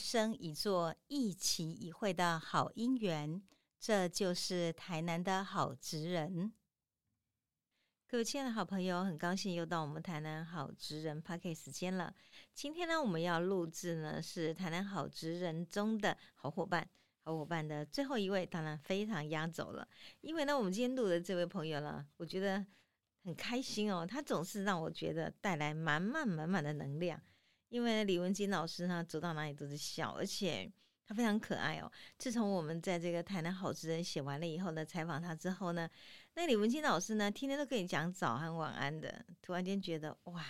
生一座一期一会的好姻缘。这就是台南的好职人。各位亲爱的好朋友，很高兴又到我们台南好职人 p a r k e 时间了。今天呢，我们要录制呢是台南好职人中的好伙伴，好伙伴的最后一位，当然非常压轴了。因为呢，我们今天录的这位朋友呢，我觉得很开心哦，他总是让我觉得带来满满满满的能量。因为李文金老师呢，走到哪里都是笑，而且。他非常可爱哦。自从我们在这个台南好职人写完了以后呢，采访他之后呢，那李文清老师呢，天天都跟你讲早安晚安的。突然间觉得哇，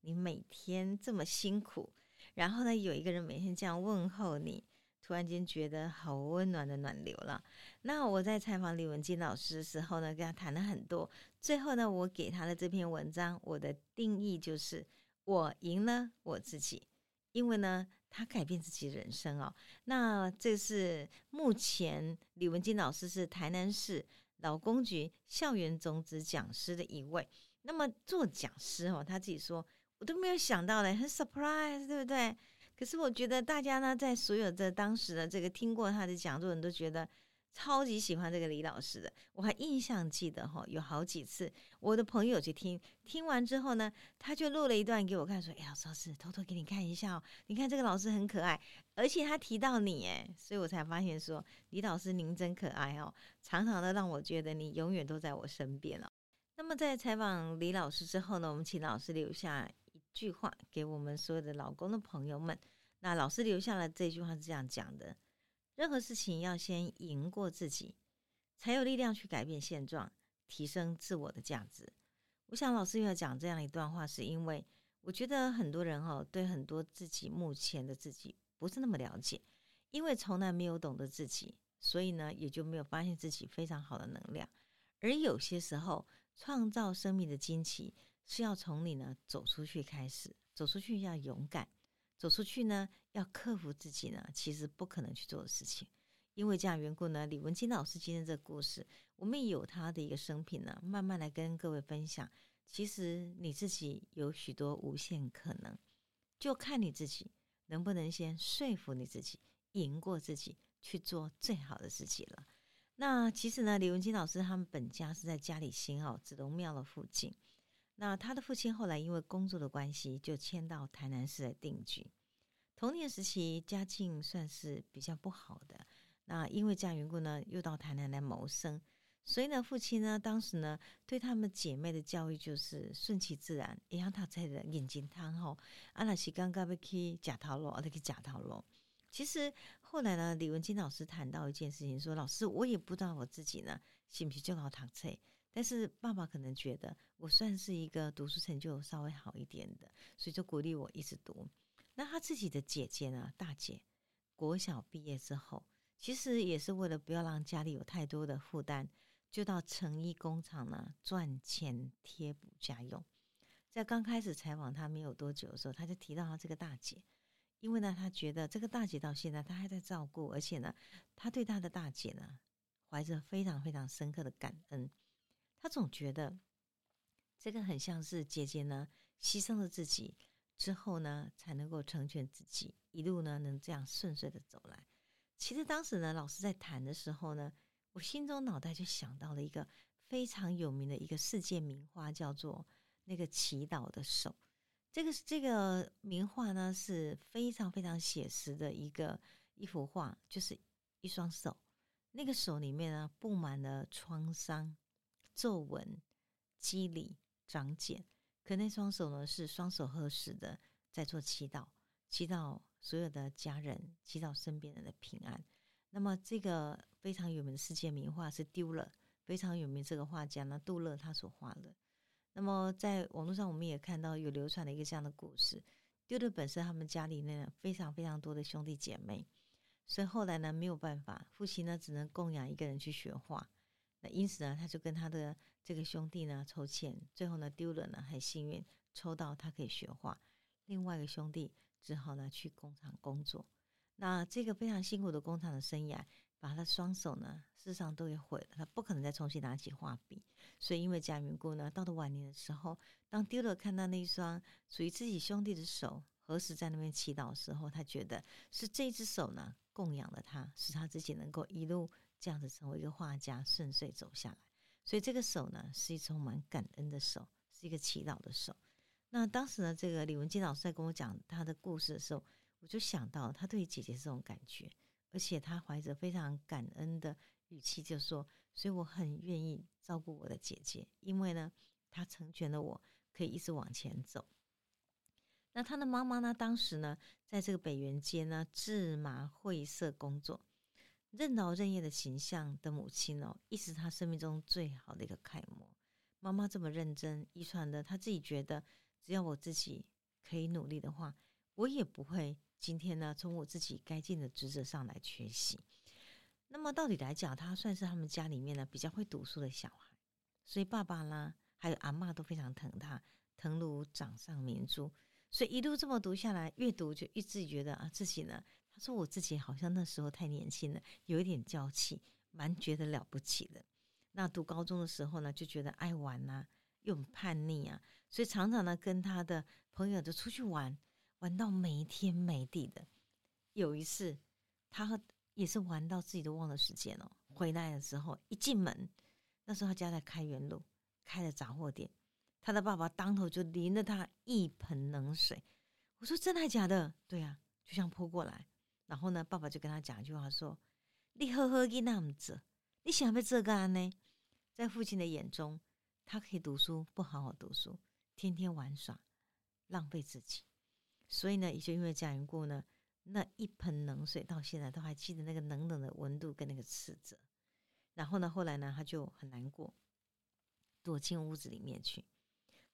你每天这么辛苦，然后呢，有一个人每天这样问候你，突然间觉得好温暖的暖流了。那我在采访李文金老师的时候呢，跟他谈了很多。最后呢，我给他的这篇文章，我的定义就是我赢了我自己，因为呢。他改变自己人生哦，那这是目前李文金老师是台南市劳工局校园种子讲师的一位。那么做讲师哦，他自己说我都没有想到嘞，很 surprise，对不对？可是我觉得大家呢，在所有的当时的这个听过他的讲座人都觉得。超级喜欢这个李老师的，我还印象记得哈，有好几次我的朋友去听，听完之后呢，他就录了一段给我看，说：“哎呀，老师，偷偷给你看一下哦，你看这个老师很可爱，而且他提到你，哎，所以我才发现说，李老师您真可爱哦，常常的让我觉得你永远都在我身边哦。那么在采访李老师之后呢，我们请老师留下一句话给我们所有的老公的朋友们。那老师留下了这句话是这样讲的。任何事情要先赢过自己，才有力量去改变现状，提升自我的价值。我想老师又要讲这样一段话，是因为我觉得很多人哈对很多自己目前的自己不是那么了解，因为从来没有懂得自己，所以呢也就没有发现自己非常好的能量。而有些时候，创造生命的惊奇是要从你呢走出去开始，走出去要勇敢。走出去呢，要克服自己呢，其实不可能去做的事情。因为这样缘故呢，李文清老师今天这个故事，我们有他的一个生平呢，慢慢来跟各位分享。其实你自己有许多无限可能，就看你自己能不能先说服你自己，赢过自己，去做最好的自己了。那其实呢，李文清老师他们本家是在嘉里新哦紫龙庙的附近。那他的父亲后来因为工作的关系，就迁到台南市来定居。童年时期家境算是比较不好的，那因为这样缘故呢，又到台南来谋生。所以呢，父亲呢，当时呢，对他们姐妹的教育就是顺其自然，也让他在的眼睛汤吼，阿拉西刚刚被去假套路，阿拉去假套路。其实后来呢，李文金老师谈到一件事情，说老师，我也不知道我自己呢，是不是就好读册。但是爸爸可能觉得我算是一个读书成就稍微好一点的，所以就鼓励我一直读。那他自己的姐姐呢，大姐国小毕业之后，其实也是为了不要让家里有太多的负担，就到成衣工厂呢赚钱贴补家用。在刚开始采访他没有多久的时候，他就提到他这个大姐，因为呢，他觉得这个大姐到现在他还在照顾，而且呢，他对他的大姐呢怀着非常非常深刻的感恩。他总觉得这个很像是姐姐呢，牺牲了自己之后呢，才能够成全自己，一路呢能这样顺遂的走来。其实当时呢，老师在谈的时候呢，我心中脑袋就想到了一个非常有名的一个世界名画，叫做那个祈祷的手。这个这个名画呢是非常非常写实的一个一幅画，就是一双手，那个手里面呢布满了创伤。皱纹、肌理、长茧，可那双手呢是双手合十的，在做祈祷，祈祷所有的家人，祈祷身边人的平安。那么这个非常有名的世界名画是丢了，非常有名这个画家呢杜勒他所画的。那么在网络上我们也看到有流传的一个这样的故事，丢勒本身他们家里呢非常非常多的兄弟姐妹，所以后来呢没有办法，父亲呢只能供养一个人去学画。那因此呢，他就跟他的这个兄弟呢抽签，最后呢丢了呢，很幸运抽到他可以学画。另外一个兄弟只好呢去工厂工作。那这个非常辛苦的工厂的生涯，把他的双手呢事实上都给毁了。他不可能再重新拿起画笔。所以因为这样缘故呢，到了晚年的时候，当丢了看到那一双属于自己兄弟的手何时在那边祈祷的时候，他觉得是这只手呢供养了他，使他自己能够一路这样子成为一个画家，顺遂走下来。所以这个手呢，是一充满感恩的手，是一个祈祷的手。那当时呢，这个李文金老师在跟我讲他的故事的时候，我就想到他对姐姐这种感觉，而且他怀着非常感恩的语气就说：“所以我很愿意照顾我的姐姐，因为呢，她成全了我，可以一直往前走。”那他的妈妈呢？当时呢，在这个北园街呢，制麻会社工作，任劳任怨的形象的母亲哦，亦是他生命中最好的一个楷模。妈妈这么认真，遗传的，他自己觉得，只要我自己可以努力的话，我也不会今天呢，从我自己该尽的职责上来缺席。那么，到底来讲，他算是他们家里面呢比较会读书的小孩，所以爸爸啦，还有阿妈都非常疼他，疼如掌上明珠。所以一路这么读下来，越读就一直觉得啊，自己呢，说我自己好像那时候太年轻了，有一点娇气，蛮觉得了不起的。那读高中的时候呢，就觉得爱玩呐，又很叛逆啊，所以常常呢跟他的朋友就出去玩，玩到没天没地的。有一次，他也是玩到自己都忘了时间了。回来的时候一进门，那时候他家在开元路，开了杂货店。他的爸爸当头就淋了他一盆冷水。我说：“真的假的？”“对啊，就像泼过来。”然后呢，爸爸就跟他讲一句话说：“你呵呵给那么子，你想要这个呢？”在父亲的眼中，他可以读书，不好好读书，天天玩耍，浪费自己。所以呢，也就因为这样缘故呢，那一盆冷水到现在都还记得那个冷冷的温度跟那个斥责。然后呢，后来呢，他就很难过，躲进屋子里面去。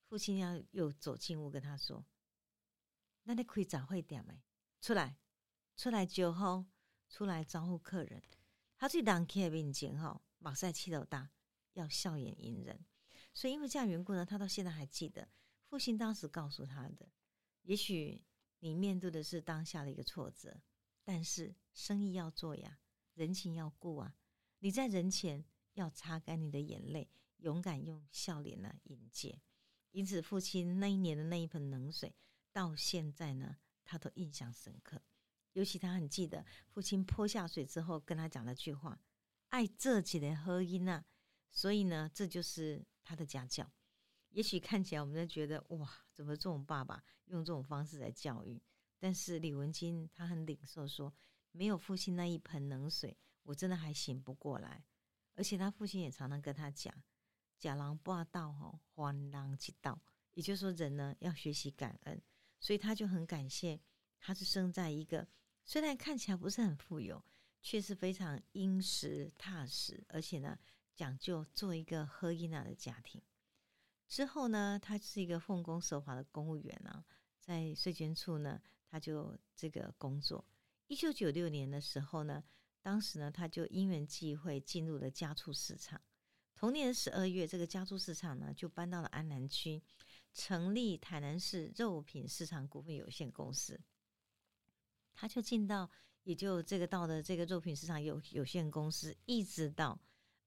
父亲要又走进屋跟他说：“那你可以早会点没？出来，出来酒后，出来招呼客人。他最当客的面前哈，马赛气头大，要笑颜迎人。所以因为这样缘故呢，他到现在还记得父亲当时告诉他的。也许你面对的是当下的一个挫折，但是生意要做呀，人情要顾啊。你在人前要擦干你的眼泪，勇敢用笑脸呢迎接。”因此，父亲那一年的那一盆冷水，到现在呢，他都印象深刻。尤其他很记得父亲泼下水之后跟他讲的句话：“爱这几的喝音啊。”所以呢，这就是他的家教。也许看起来我们都觉得哇，怎么这种爸爸用这种方式来教育？但是李文金他很领受，说没有父亲那一盆冷水，我真的还醒不过来。而且他父亲也常常跟他讲。假狼不道，吼，还狼即道。也就是说，人呢要学习感恩，所以他就很感谢，他是生在一个虽然看起来不是很富有，却是非常殷实踏实，而且呢讲究做一个喝伊娜的家庭。之后呢，他是一个奉公守法的公务员啊，在税捐处呢，他就这个工作。一九九六年的时候呢，当时呢，他就因缘际会进入了家畜市场。同年十二月，这个家畜市场呢就搬到了安南区，成立台南市肉品市场股份有限公司。他就进到，也就这个到的这个肉品市场有有限公司，一直到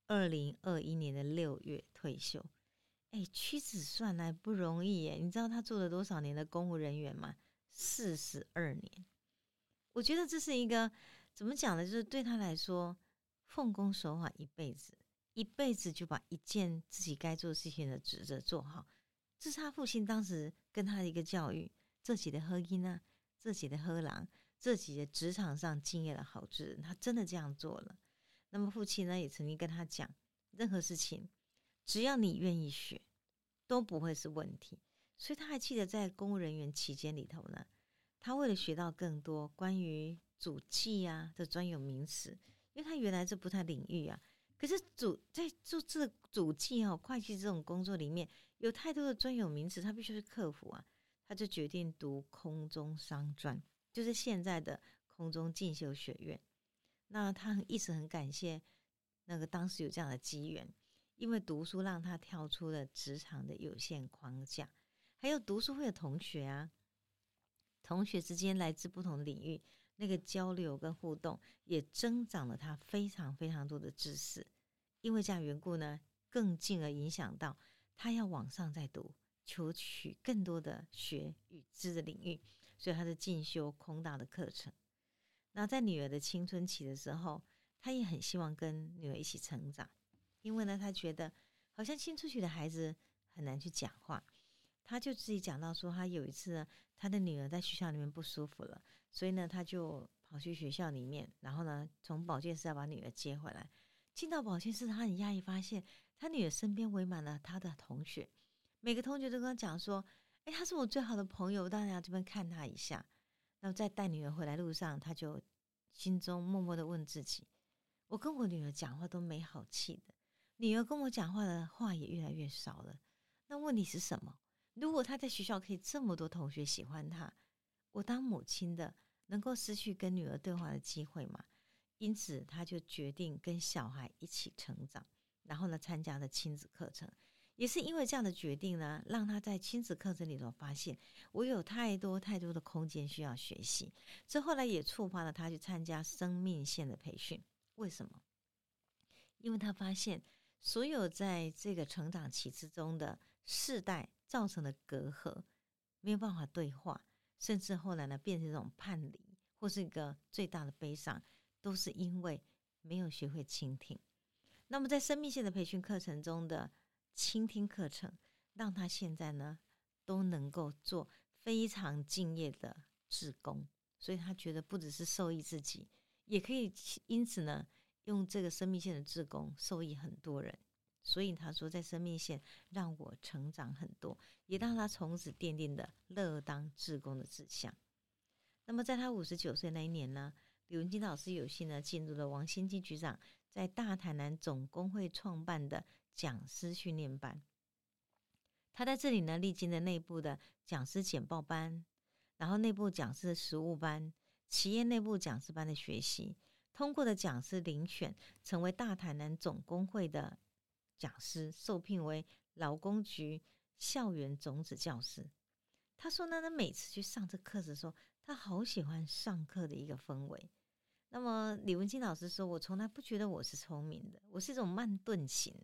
二零二一年的六月退休。哎，屈指算来不容易耶！你知道他做了多少年的公务人员吗？四十二年。我觉得这是一个怎么讲呢？就是对他来说，奉公守法一辈子。一辈子就把一件自己该做事情的职责做好，这是他父亲当时跟他的一个教育。自己的喝音啊，自己的喝狼，自己的职场上敬业的好之人，他真的这样做了。那么父亲呢，也曾经跟他讲，任何事情只要你愿意学，都不会是问题。所以他还记得在公务人员期间里头呢，他为了学到更多关于主计啊的专有名词，因为他原来这不太领域啊。可是主在做这主计哦，会计这种工作里面有太多的专有名词，他必须是克服啊。他就决定读空中商专，就是现在的空中进修学院。那他一直很感谢那个当时有这样的机缘，因为读书让他跳出了职场的有限框架，还有读书会的同学啊，同学之间来自不同领域。那个交流跟互动也增长了他非常非常多的知识，因为这样缘故呢，更进而影响到他要往上再读，求取更多的学与知的领域，所以他是进修空大的课程。那在女儿的青春期的时候，他也很希望跟女儿一起成长，因为呢，他觉得好像青春期的孩子很难去讲话。他就自己讲到说，他有一次，他的女儿在学校里面不舒服了，所以呢，他就跑去学校里面，然后呢，从保健室要把女儿接回来。进到保健室，他很压抑，发现他女儿身边围满了他的同学，每个同学都跟他讲说：“哎，他是我最好的朋友，当然要这边看他一下。”那么在带女儿回来路上，他就心中默默的问自己：“我跟我女儿讲话都没好气的，女儿跟我讲话的话也越来越少了。那问题是什么？如果他在学校可以这么多同学喜欢他，我当母亲的能够失去跟女儿对话的机会吗？”因此，他就决定跟小孩一起成长，然后呢，参加了亲子课程。也是因为这样的决定呢，让他在亲子课程里头发现，我有太多太多的空间需要学习。这后来也触发了他去参加生命线的培训。为什么？因为他发现，所有在这个成长期之中的世代造成的隔阂，没有办法对话，甚至后来呢，变成一种叛离，或是一个最大的悲伤。都是因为没有学会倾听。那么，在生命线的培训课程中的倾听课程，让他现在呢都能够做非常敬业的志工。所以他觉得不只是受益自己，也可以因此呢用这个生命线的志工受益很多人。所以他说，在生命线让我成长很多，也让他从此奠定了乐当志工的志向。那么，在他五十九岁那一年呢？李文金老师有幸呢，进入了王新基局长在大台南总工会创办的讲师训练班。他在这里呢，历经了内部的讲师简报班，然后内部讲师的实务班，企业内部讲师班的学习，通过的讲师遴选，成为大台南总工会的讲师，受聘为劳工局校园种子教师。他说呢，他每次去上这课的时候，他好喜欢上课的一个氛围。那么李文清老师说：“我从来不觉得我是聪明的，我是一种慢钝型，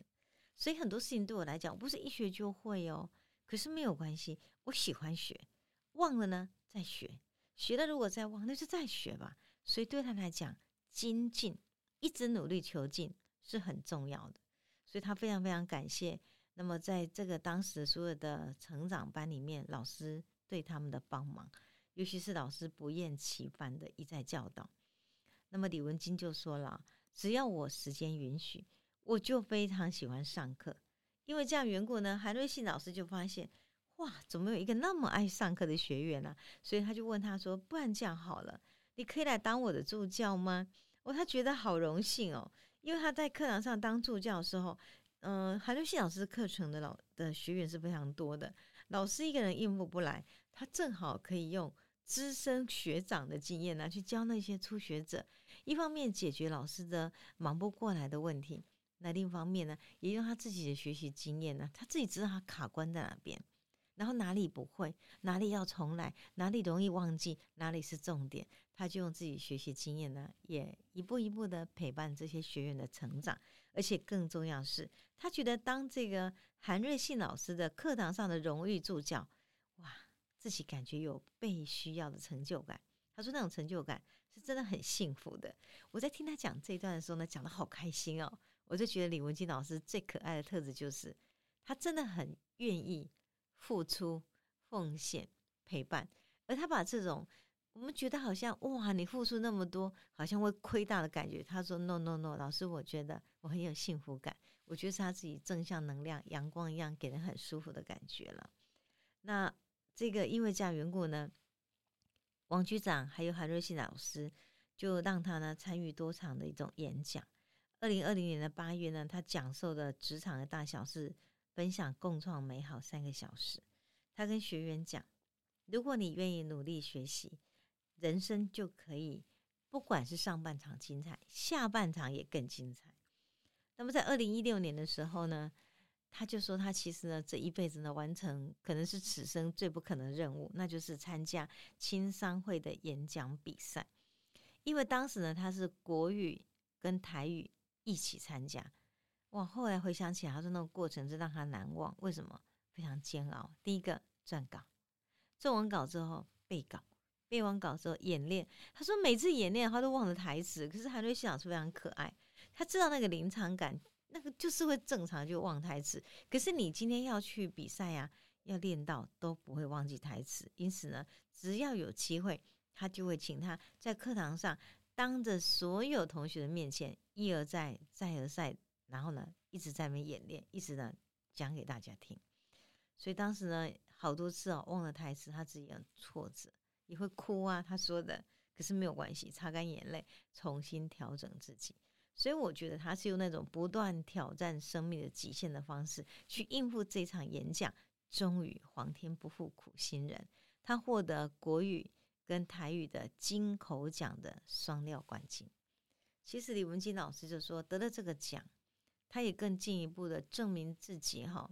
所以很多事情对我来讲不是一学就会哦。可是没有关系，我喜欢学，忘了呢再学，学了如果再忘，那就再学吧。所以对他来讲，精进，一直努力求进是很重要的。所以他非常非常感谢。那么在这个当时所有的成长班里面，老师对他们的帮忙，尤其是老师不厌其烦的一再教导。”那么李文金就说了：“只要我时间允许，我就非常喜欢上课。因为这样缘故呢，韩瑞信老师就发现，哇，怎么有一个那么爱上课的学员呢？所以他就问他说：‘不然这样好了，你可以来当我的助教吗？’哦，他觉得好荣幸哦，因为他在课堂上当助教的时候，嗯，韩瑞信老师课程的老的学员是非常多的，老师一个人应付不来，他正好可以用资深学长的经验呢，去教那些初学者。”一方面解决老师的忙不过来的问题，那另一方面呢，也用他自己的学习经验呢，他自己知道他卡关在哪边，然后哪里不会，哪里要重来，哪里容易忘记，哪里是重点，他就用自己学习经验呢，也一步一步的陪伴这些学员的成长，而且更重要是，他觉得当这个韩瑞信老师的课堂上的荣誉助教，哇，自己感觉有被需要的成就感。他说那种成就感。是真的很幸福的。我在听他讲这一段的时候呢，讲的好开心哦。我就觉得李文金老师最可爱的特质就是，他真的很愿意付出、奉献、陪伴。而他把这种我们觉得好像哇，你付出那么多，好像会亏大的感觉。他说：“No No No，老师，我觉得我很有幸福感。我觉得是他自己正向能量、阳光一样，给人很舒服的感觉了。”那这个因为这样缘故呢？王局长还有韩瑞信老师，就让他呢参与多场的一种演讲。二零二零年的八月呢，他讲授的职场的大小事，分享共创美好三个小时。他跟学员讲：如果你愿意努力学习，人生就可以，不管是上半场精彩，下半场也更精彩。那么在二零一六年的时候呢？他就说，他其实呢，这一辈子呢，完成可能是此生最不可能的任务，那就是参加青商会的演讲比赛。因为当时呢，他是国语跟台语一起参加。哇，后来回想起来，他说那个过程是让他难忘。为什么？非常煎熬。第一个撰稿，撰完稿之后背稿，背完稿之后演练。他说每次演练他都忘了台词，可是韩瑞欣老师非常可爱，他知道那个临场感，那个就是会正常就忘台词。可是你今天要去比赛呀，要练到都不会忘记台词。因此呢，只要有机会，他就会请他在课堂上当着所有同学的面前一而再再而三，然后呢一直在那边演练，一直呢讲给大家听。所以当时呢，好多次哦忘了台词，他自己很挫折，也会哭啊。他说的，可是没有关系，擦干眼泪，重新调整自己。所以我觉得他是用那种不断挑战生命的极限的方式去应付这场演讲。终于，皇天不负苦心人，他获得国语跟台语的金口奖的双料冠军。其实李文金老师就说，得了这个奖，他也更进一步的证明自己哈。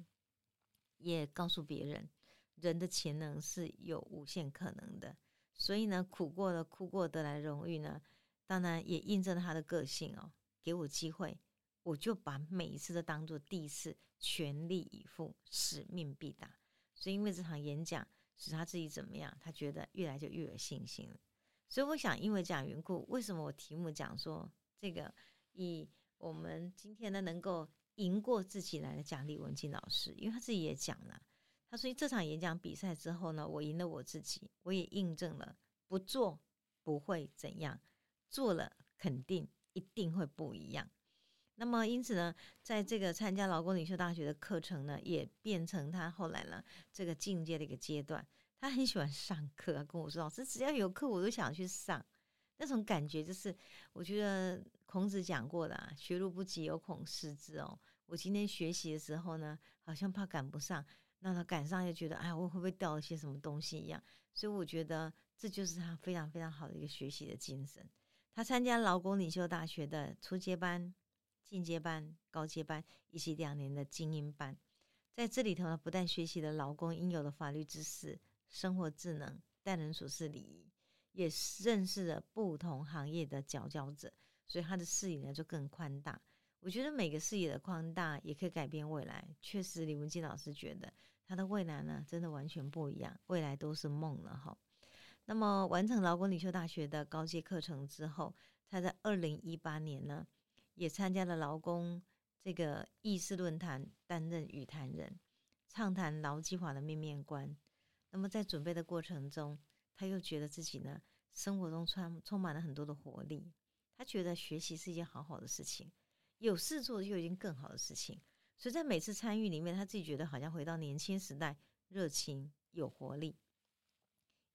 也告诉别人，人的潜能是有无限可能的。所以呢，苦过了，哭过得来荣誉呢，当然也印证了他的个性哦。给我机会，我就把每一次都当做第一次，全力以赴，使命必达。所以因为这场演讲使他自己怎么样？他觉得越来就越有信心了。所以我想，因为这样缘故，为什么我题目讲说这个以我们今天呢能够。赢过自己来的讲李文静老师，因为他自己也讲了，他说这场演讲比赛之后呢，我赢了我自己，我也印证了不做不会怎样，做了肯定一定会不一样。那么因此呢，在这个参加劳工领袖大学的课程呢，也变成他后来呢这个进阶的一个阶段。他很喜欢上课，跟我说：“老师，只要有课我都想去上。”那种感觉就是，我觉得孔子讲过的“啊学如不及，有恐失之”哦。我今天学习的时候呢，好像怕赶不上，那他赶上又觉得，哎，我会不会掉了些什么东西一样？所以我觉得这就是他非常非常好的一个学习的精神。他参加劳工领袖大学的初阶班、进阶班、高阶班以及两年的精英班，在这里头呢，不但学习了劳工应有的法律知识、生活智能、待人处事礼仪。也认识了不同行业的佼佼者，所以他的视野呢就更宽大。我觉得每个视野的宽大也可以改变未来。确实，李文基老师觉得他的未来呢真的完全不一样，未来都是梦了哈。那么完成劳工领袖大学的高阶课程之后，他在二零一八年呢也参加了劳工这个议事论坛，担任语坛人，畅谈劳基法的面面观。那么在准备的过程中，他又觉得自己呢，生活中充充满了很多的活力。他觉得学习是一件好好的事情，有事做就一件更好的事情。所以在每次参与里面，他自己觉得好像回到年轻时代，热情有活力。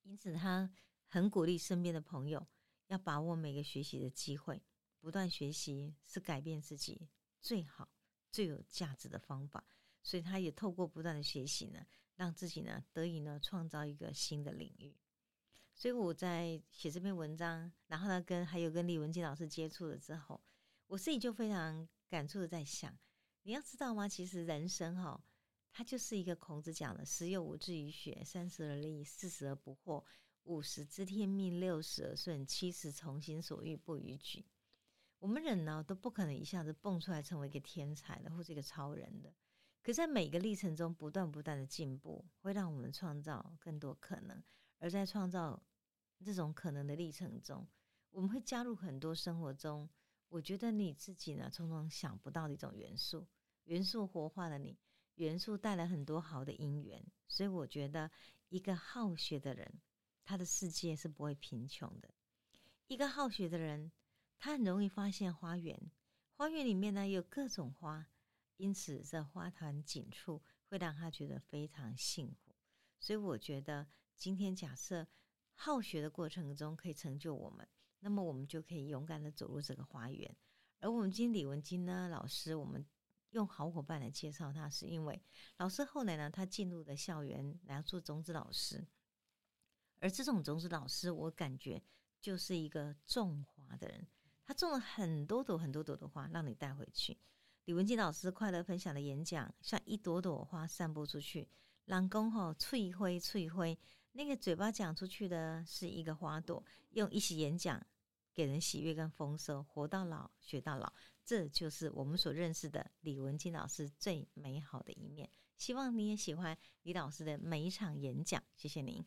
因此，他很鼓励身边的朋友要把握每个学习的机会，不断学习是改变自己最好、最有价值的方法。所以，他也透过不断的学习呢，让自己呢得以呢创造一个新的领域。所以我在写这篇文章，然后呢，跟还有跟李文静老师接触了之后，我自己就非常感触的在想，你要知道吗？其实人生哈，它就是一个孔子讲的“十有五志于学，三十而立，四十而不惑，五十知天命，六十而顺，七十从心所欲不逾矩”。我们人呢，都不可能一下子蹦出来成为一个天才的，或者一个超人的。可在每个历程中，不断不断的进步，会让我们创造更多可能。而在创造这种可能的历程中，我们会加入很多生活中，我觉得你自己呢，从中想不到的一种元素。元素活化了你，元素带来很多好的因缘。所以我觉得，一个好学的人，他的世界是不会贫穷的。一个好学的人，他很容易发现花园，花园里面呢有各种花，因此这花团锦簇会让他觉得非常幸福。所以我觉得。今天假设好学的过程中可以成就我们，那么我们就可以勇敢的走入这个花园。而我们今天李文金呢老师，我们用好伙伴来介绍他，是因为老师后来呢，他进入的校园来做种子老师，而这种种子老师，我感觉就是一个种花的人，他种了很多朵很多朵的花，让你带回去。李文金老师快乐分享的演讲，像一朵朵花散播出去，让公吼翠灰翠灰。那个嘴巴讲出去的是一个花朵，用一席演讲给人喜悦跟丰收，活到老学到老，这就是我们所认识的李文金老师最美好的一面。希望你也喜欢李老师的每一场演讲。谢谢您。